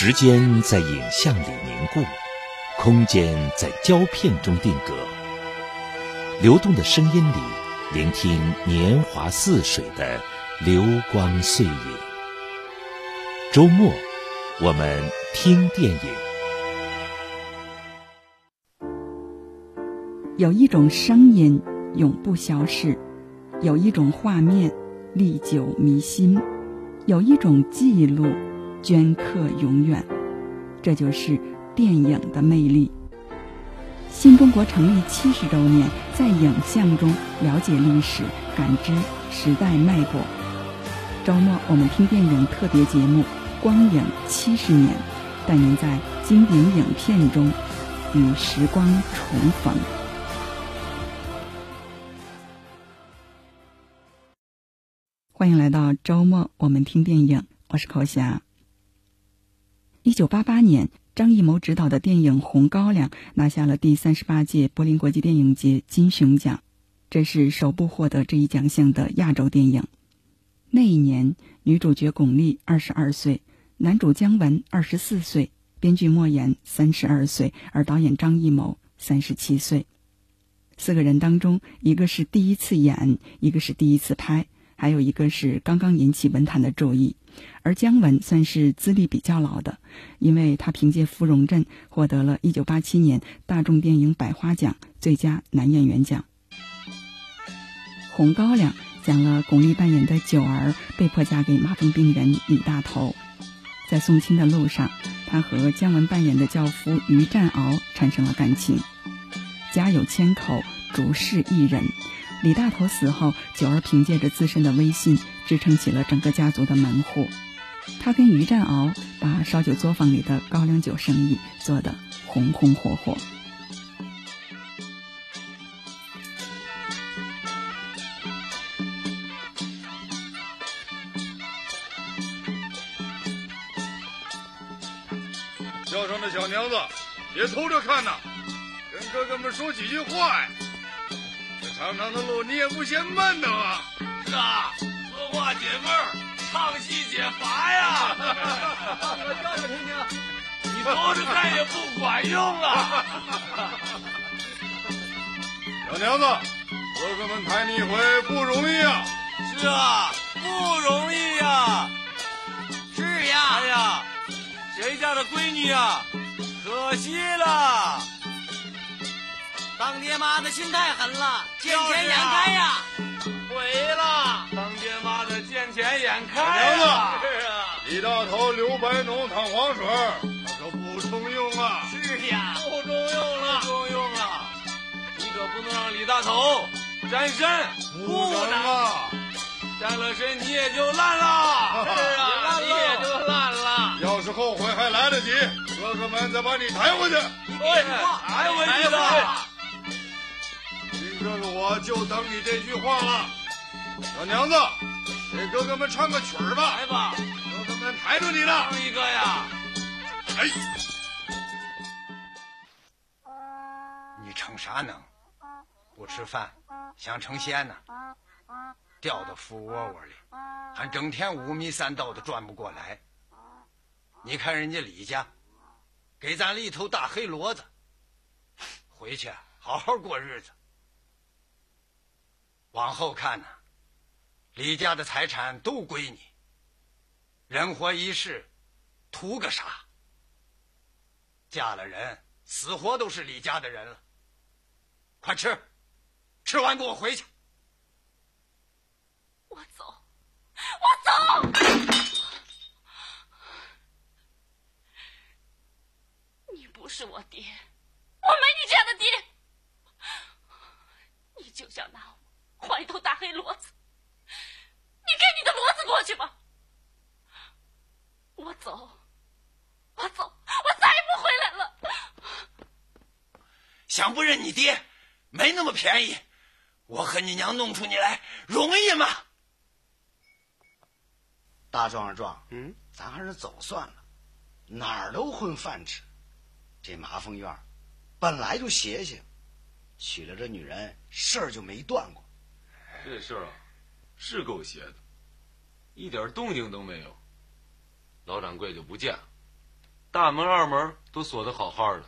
时间在影像里凝固，空间在胶片中定格。流动的声音里，聆听年华似水的流光碎影。周末，我们听电影。有一种声音永不消逝，有一种画面历久弥新，有一种记录镌刻永远。这就是电影的魅力。新中国成立七十周年，在影像中了解历史，感知时代脉搏。周末我们听电影特别节目《光影七十年》，带您在经典影片中与时光重逢。欢迎来到周末，我们听电影。我是口霞。一九八八年，张艺谋执导的电影《红高粱》拿下了第三十八届柏林国际电影节金熊奖，这是首部获得这一奖项的亚洲电影。那一年，女主角巩俐二十二岁，男主姜文二十四岁，编剧莫言三十二岁，而导演张艺谋三十七岁。四个人当中，一个是第一次演，一个是第一次拍。还有一个是刚刚引起文坛的注意，而姜文算是资历比较老的，因为他凭借《芙蓉镇》获得了一九八七年大众电影百花奖最佳男演员奖。《红高粱》讲了巩俐扮演的九儿被迫嫁给麻风病人李大头，在送亲的路上，他和姜文扮演的教夫于占鳌产生了感情，家有千口，竹室一人。李大头死后，九儿凭借着自身的威信支撑起了整个家族的门户。他跟于占鳌把烧酒作坊里的高粱酒生意做得红红火火。叫上的小娘子，别偷着看呐，跟哥哥们说几句话呀。长长的路，你也不嫌闷的啊！是啊，说话解闷儿，唱戏解乏呀！我叫着听听，你偷着看也不管用啊！小娘子，哥哥们抬你一回不容易啊！是啊，不容易呀！是呀！哎呀，谁家的闺女呀？可惜了。当爹妈的心太狠了，见钱眼开呀！毁了，当爹妈的见钱眼开呀！是啊，李大头刘白农淌黄水，那可不中用啊！是呀，不中用了，不中用了！你可不能让李大头沾身，不能啊！沾了身你也就烂了，是啊，你也就烂了。要是后悔还来得及，哥哥们再把你抬回去。对，抬回去的。这个我就等你这句话了，小娘子，给哥哥们唱个曲儿吧。来吧，哥哥们抬着你呢。唱一个呀！哎，你逞啥能？不吃饭想成仙呢？掉到富窝窝里，还整天五迷三道的转不过来。你看人家李家，给咱了一头大黑骡子，回去好好过日子。往后看呢，李家的财产都归你。人活一世，图个啥？嫁了人，死活都是李家的人了。快吃，吃完给我回去。我走，我走。你不是我爹，我没你这样的爹。你就想拿我。换一头大黑骡子，你给你的骡子过去吧。我走，我走，我再也不回来了。想不认你爹，没那么便宜。我和你娘弄出你来，容易吗？大壮二壮，嗯，咱还是走算了，哪儿都混饭吃。这麻风院本来就邪性，娶了这女人，事儿就没断过。这事儿啊，是够邪的，一点动静都没有。老掌柜就不见了，大门、二门都锁得好好的，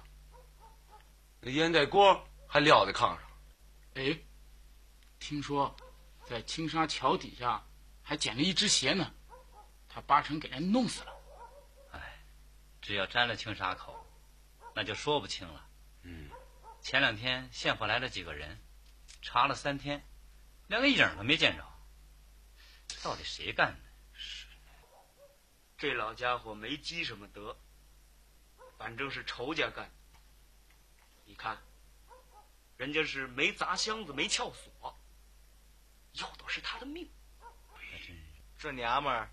那烟袋锅还撂在炕上。哎，听说在青沙桥底下还捡了一只鞋呢，他八成给人弄死了。哎，只要沾了青沙口，那就说不清了。嗯，前两天县府来了几个人，查了三天，连个影都没见着。到底谁干的？是，这老家伙没积什么德，反正是仇家干的。你看，人家是没砸箱子，没撬锁，要的是他的命。这娘们儿，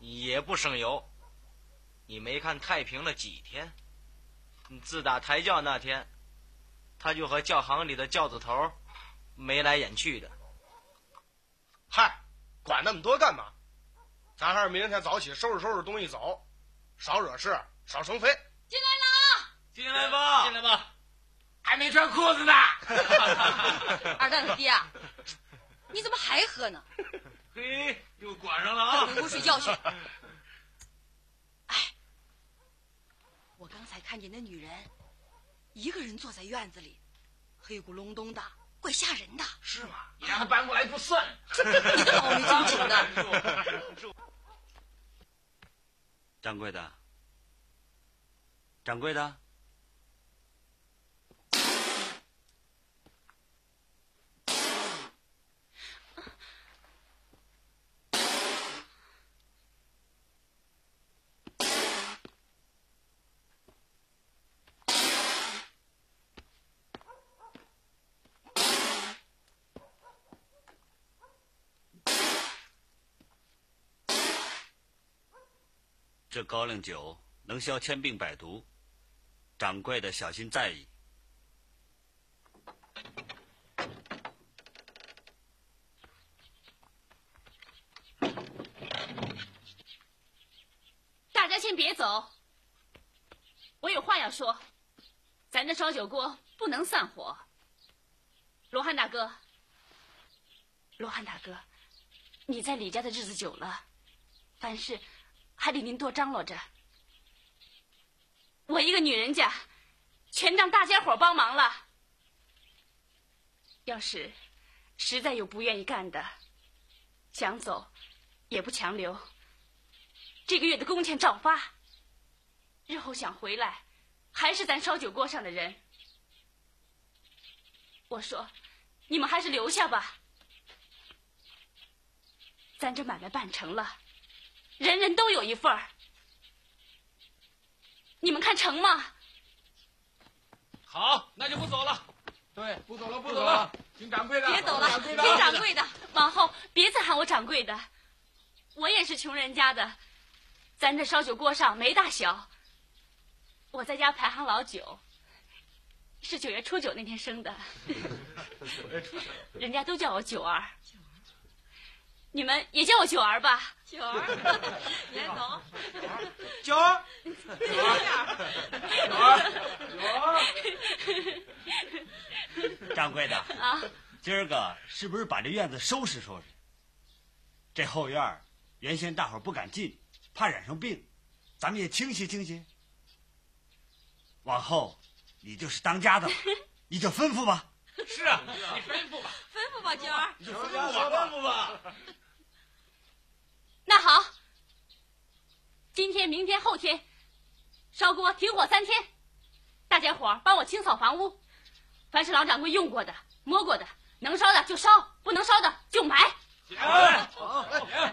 你也不省油。你没看太平了几天？自打抬轿那天，他就和教行里的轿子头眉来眼去的。嗨，管那么多干嘛？咱还是明天早起收拾收拾东西走，少惹事，少生非。进来了啊！进来吧，进来吧。还没穿裤子呢。二蛋他爹，你怎么还喝呢？嘿，又管上了啊！回屋睡觉去。哎，我刚才看见那女人，一个人坐在院子里，黑咕隆咚的，怪吓人的。是吗？你让他搬过来不算。你个老没正经的！掌柜的，掌柜的。这高粱酒能消千病百毒，掌柜的小心在意。大家先别走，我有话要说。咱这烧酒锅不能散伙。罗汉大哥，罗汉大哥，你在李家的日子久了，凡事。还得您多张罗着，我一个女人家，全当大家伙帮忙了。要是实在有不愿意干的，想走也不强留。这个月的工钱照发。日后想回来，还是咱烧酒锅上的人。我说，你们还是留下吧。咱这买卖办成了。人人都有一份儿，你们看成吗？好，那就不走了。对，不走了，不走了，听掌柜的。别走了，听掌柜的。往后别再喊我掌柜的，我也是穷人家的，咱这烧酒锅上没大小。我在家排行老九，是九月初九那天生的，九月初九人家都叫我九儿。你们也叫我九儿吧，九儿，别走，九儿，九儿，九儿，掌柜的啊，今儿个是不是把这院子收拾收拾？这后院原先大伙不敢进，怕染上病，咱们也清洗清洗。往后你就是当家的了，你就吩咐吧。是啊，你吩咐吧，吩咐吧，九儿，你就吩咐吧，吩咐吧。那好，今天、明天、后天，烧锅停火三天，大家伙帮我清扫房屋，凡是老掌柜用过的、摸过的，能烧的就烧，不能烧的就埋。大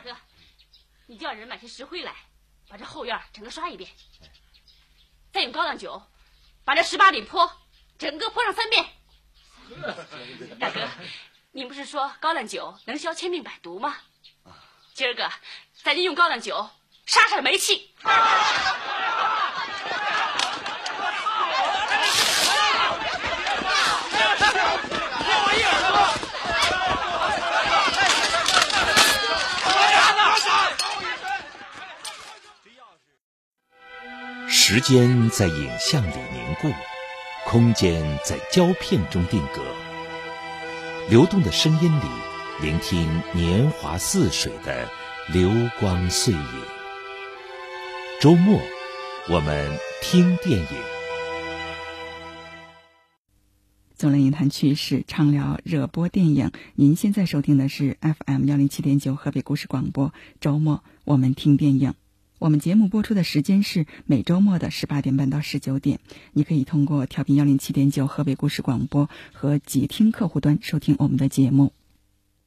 哥，你叫人买些石灰来，把这后院整个刷一遍，再用高粱酒把这十八里坡整个泼上三遍。大哥，您不是说高粱酒能消千病百毒吗？今儿个，咱就用高粱酒杀杀煤气。时间在影像里凝固，空间在胶片中定格，流动的声音里。聆听年华似水的流光碎影。周末，我们听电影。总论影坛趣事，畅聊热播电影。您现在收听的是 FM 幺零七点九河北故事广播。周末我们听电影。我们节目播出的时间是每周末的十八点半到十九点。你可以通过调频幺零七点九河北故事广播和极听客户端收听我们的节目。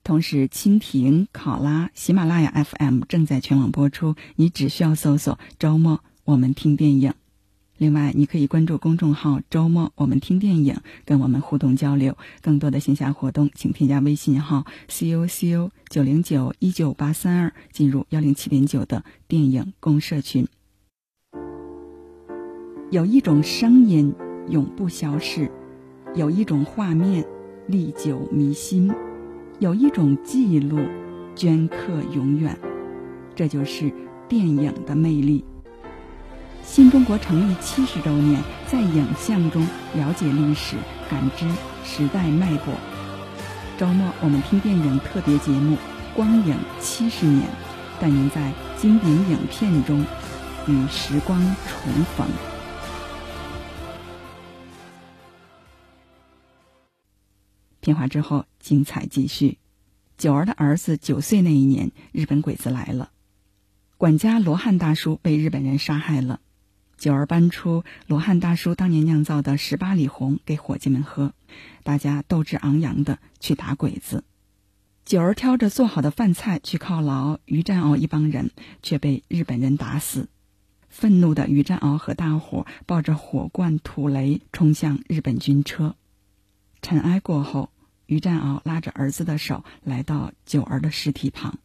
同时，蜻蜓、考拉、喜马拉雅 FM 正在全网播出，你只需要搜索“周末我们听电影”。另外，你可以关注公众号“周末我们听电影”，跟我们互动交流。更多的线下活动，请添加微信号 c u c u 九零九一九八三二，进入幺零七点九的电影公社群。有一种声音永不消逝，有一种画面历久弥新，有一种记录镌刻永远。这就是电影的魅力。新中国成立七十周年，在影像中了解历史，感知时代脉搏。周末我们听电影特别节目《光影七十年》，带您在经典影片中与时光重逢。片花之后，精彩继续。九儿的儿子九岁那一年，日本鬼子来了，管家罗汉大叔被日本人杀害了。九儿搬出罗汉大叔当年酿造的十八里红给伙计们喝，大家斗志昂扬的去打鬼子。九儿挑着做好的饭菜去犒劳于占鳌一帮人，却被日本人打死。愤怒的于占鳌和大伙抱着火罐、土雷冲向日本军车。尘埃过后，于占鳌拉着儿子的手来到九儿的尸体旁。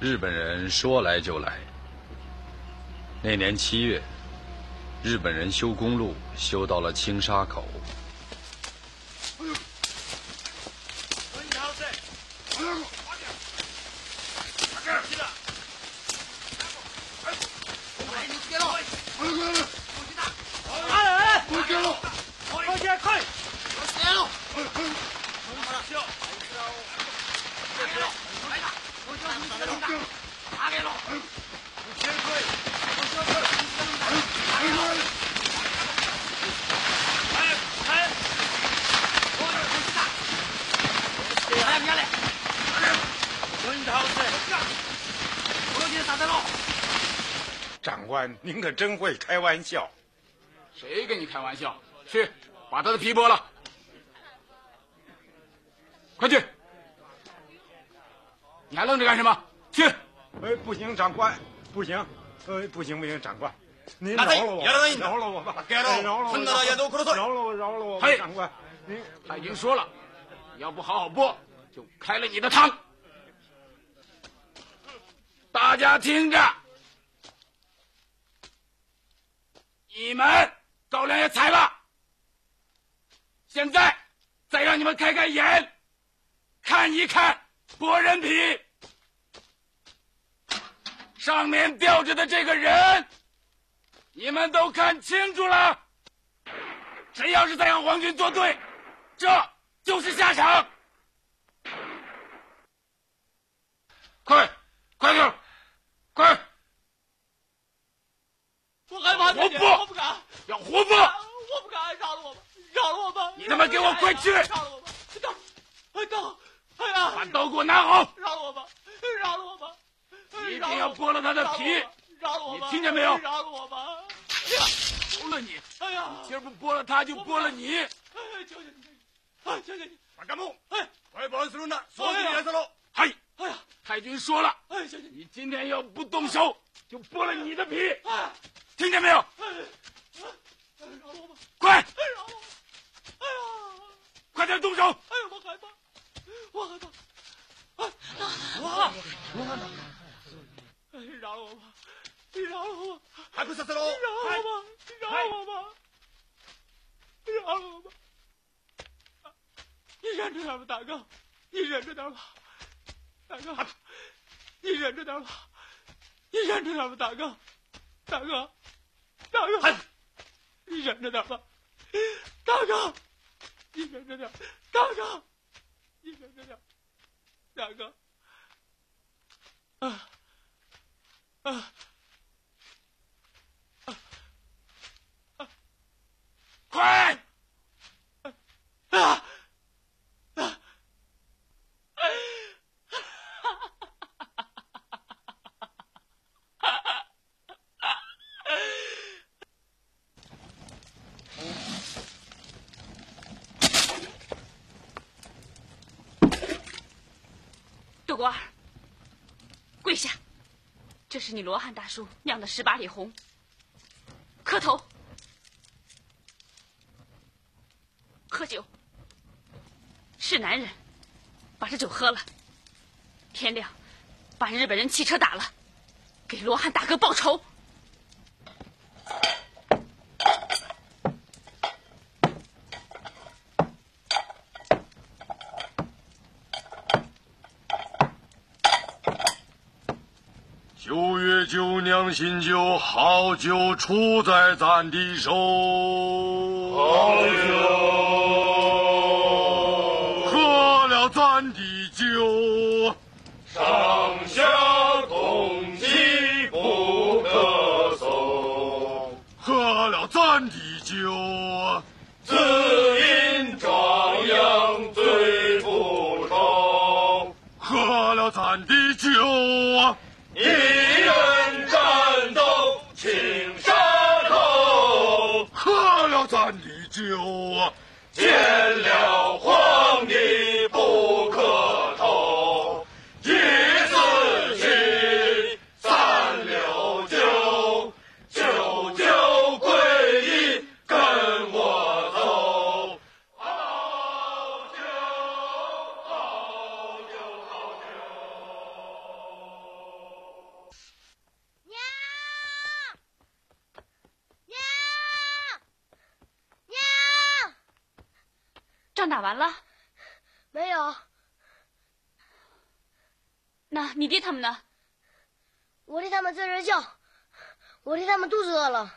日本人说来就来。那年七月，日本人修公路修到了青沙口。长官，您可真会开玩笑。谁跟你开玩笑？去，把他的皮剥了。快去！你还愣着干什么？去！哎，不行，长官，不行，哎，不行不行，长官，您饶了我，饶了我吧，饶了我，饶了我，饶了我，嘿，长官，您他已经说了，你要不好好播，就开了你的汤。大家听着，你们高粱也采了，现在再让你们开开眼，看一看剥人皮，上面吊着的这个人，你们都看清楚了。谁要是再和皇军作对，这就是下场。快，快点！快！我害怕，活剥，我不敢，要活剥！我不敢，饶了我吧，饶了我吧！你他妈给我快去！饶了我吧！刀，哎刀，哎呀！把刀给我拿好！饶了我吧，饶了我吧！一定要剥了他的皮！饶了我吧！你听见没有？饶了我吧！哎呀，饶了你！哎呀，今儿不剥了他，就剥了你！哎，求求你！哎，求求你！把干部，哎，快把死人的锁进严色喽！嗨！哎呀，太君说了，哎，求求你今天要不动手，就剥了你的皮！哎，听见没有？哎，饶了我吧！快！哎，饶了我！哎呀，快点动手！哎呀，我害怕，我害怕！啊，罗汉，罗汉呢？哎，饶了我吧！你饶了我！还不死死喽！你饶了我吧！你饶了我吧！你饶了我吧！你忍着点吧，大哥，你忍着点吧，大哥，你忍着点吧，你忍着点吧，大哥，大哥，大哥，你忍着点吧，大哥，你忍着点，大哥，大哥，啊啊！豆官儿，跪下！这是你罗汉大叔酿的十八里红，磕头，喝酒。是男人，把这酒喝了。天亮，把日本人汽车打了，给罗汉大哥报仇。九月九酿新酒，好酒出在咱的手。咱的酒啊，见了皇帝。你爹他们呢？我爹他们在这叫，我爹他们肚子饿了。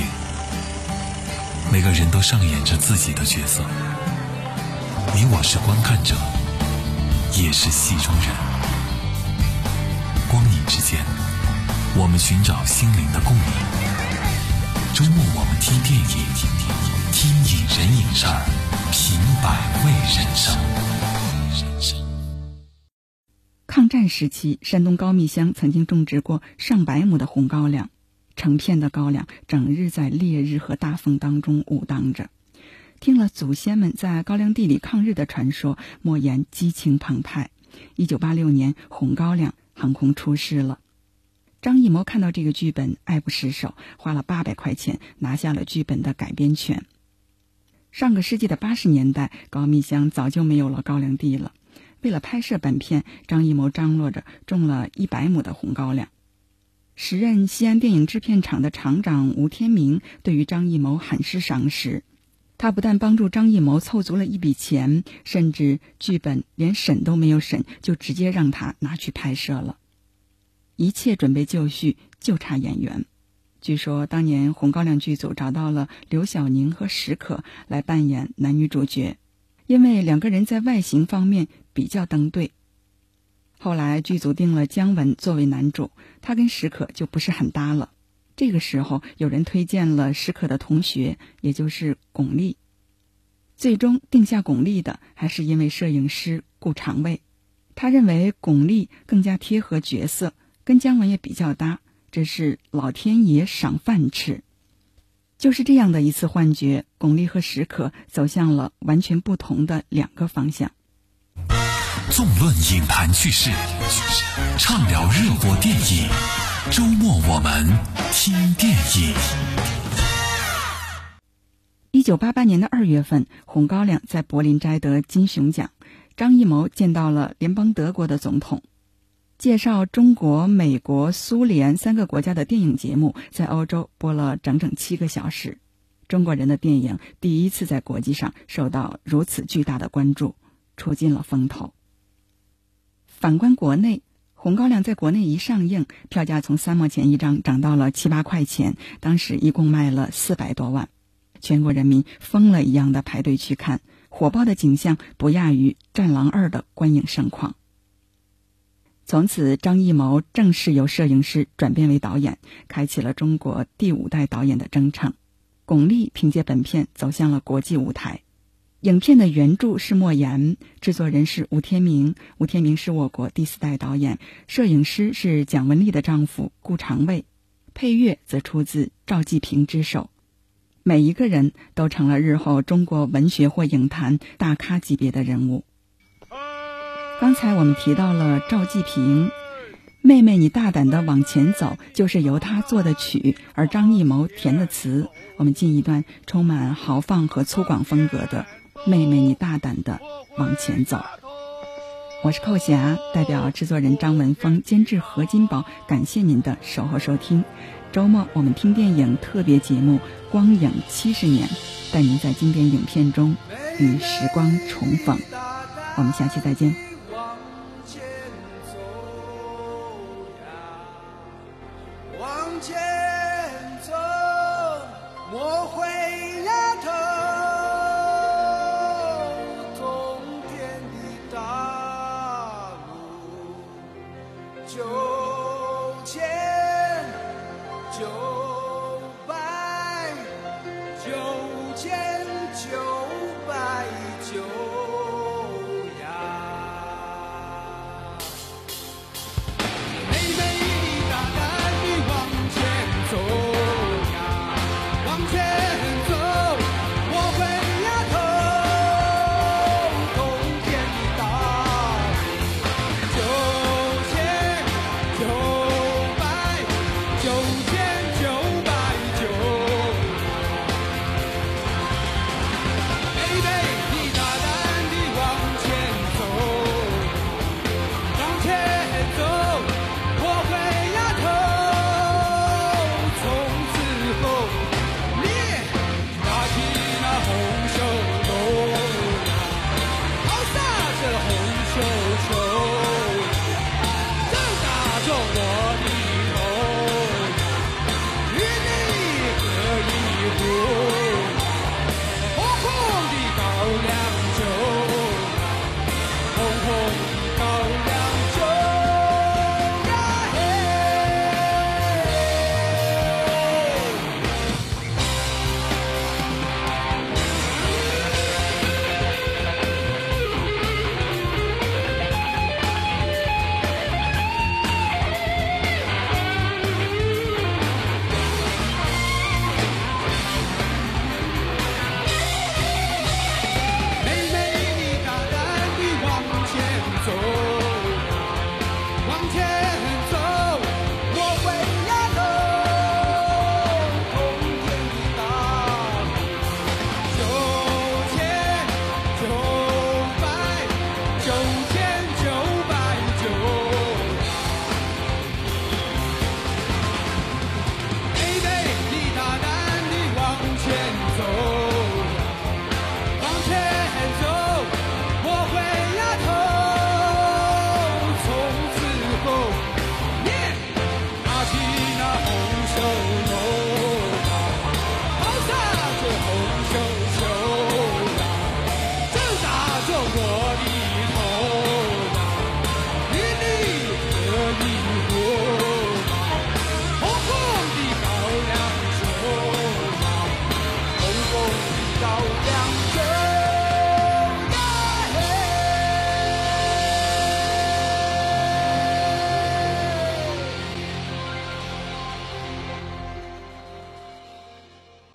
影，每个人都上演着自己的角色，你我是观看者，也是戏中人。光影之间，我们寻找心灵的共鸣。周末我们听电影，听影人影事儿，品百味人生。抗战时期，山东高密乡曾经种植过上百亩的红高粱，成片的高粱整日在烈日和大风当中舞荡着。听了祖先们在高粱地里抗日的传说，莫言激情澎湃。一九八六年，红高粱横空出世了。张艺谋看到这个剧本爱不释手，花了八百块钱拿下了剧本的改编权。上个世纪的八十年代，高密乡早就没有了高粱地了。为了拍摄本片，张艺谋张罗着种了一百亩的红高粱。时任西安电影制片厂的厂长吴天明对于张艺谋很是赏识，他不但帮助张艺谋凑足了一笔钱，甚至剧本连审都没有审，就直接让他拿去拍摄了。一切准备就绪，就差演员。据说当年红高粱剧组找到了刘晓宁和史可来扮演男女主角，因为两个人在外形方面比较登对。后来剧组定了姜文作为男主，他跟史可就不是很搭了。这个时候有人推荐了史可的同学，也就是巩俐。最终定下巩俐的还是因为摄影师顾长卫，他认为巩俐更加贴合角色，跟姜文也比较搭。这是老天爷赏饭吃，就是这样的一次幻觉，巩俐和史可走向了完全不同的两个方向。纵论影坛趣事，畅聊热播电影。周末我们听电影。一九八八年的二月份，《红高粱》在柏林摘得金熊奖，张艺谋见到了联邦德国的总统。介绍中国、美国、苏联三个国家的电影节目在欧洲播了整整七个小时，中国人的电影第一次在国际上受到如此巨大的关注，出尽了风头。反观国内，《红高粱》在国内一上映，票价从三毛钱一张涨到了七八块钱，当时一共卖了四百多万，全国人民疯了一样的排队去看，火爆的景象不亚于《战狼二》的观影盛况。从此，张艺谋正式由摄影师转变为导演，开启了中国第五代导演的征程。巩俐凭借本片走向了国际舞台。影片的原著是莫言，制作人是吴天明。吴天明是我国第四代导演，摄影师是蒋雯丽的丈夫顾长卫，配乐则出自赵季平之手。每一个人都成了日后中国文学或影坛大咖级别的人物。刚才我们提到了赵季平，妹妹你大胆的往前走，就是由他作的曲，而张艺谋填的词。我们进一段充满豪放和粗犷风格的《妹妹你大胆的往前走》。我是寇霞，代表制作人张文峰，监制何金宝，感谢您的守候收听。周末我们听电影特别节目《光影七十年》，带您在经典影片中与时光重逢。我们下期再见。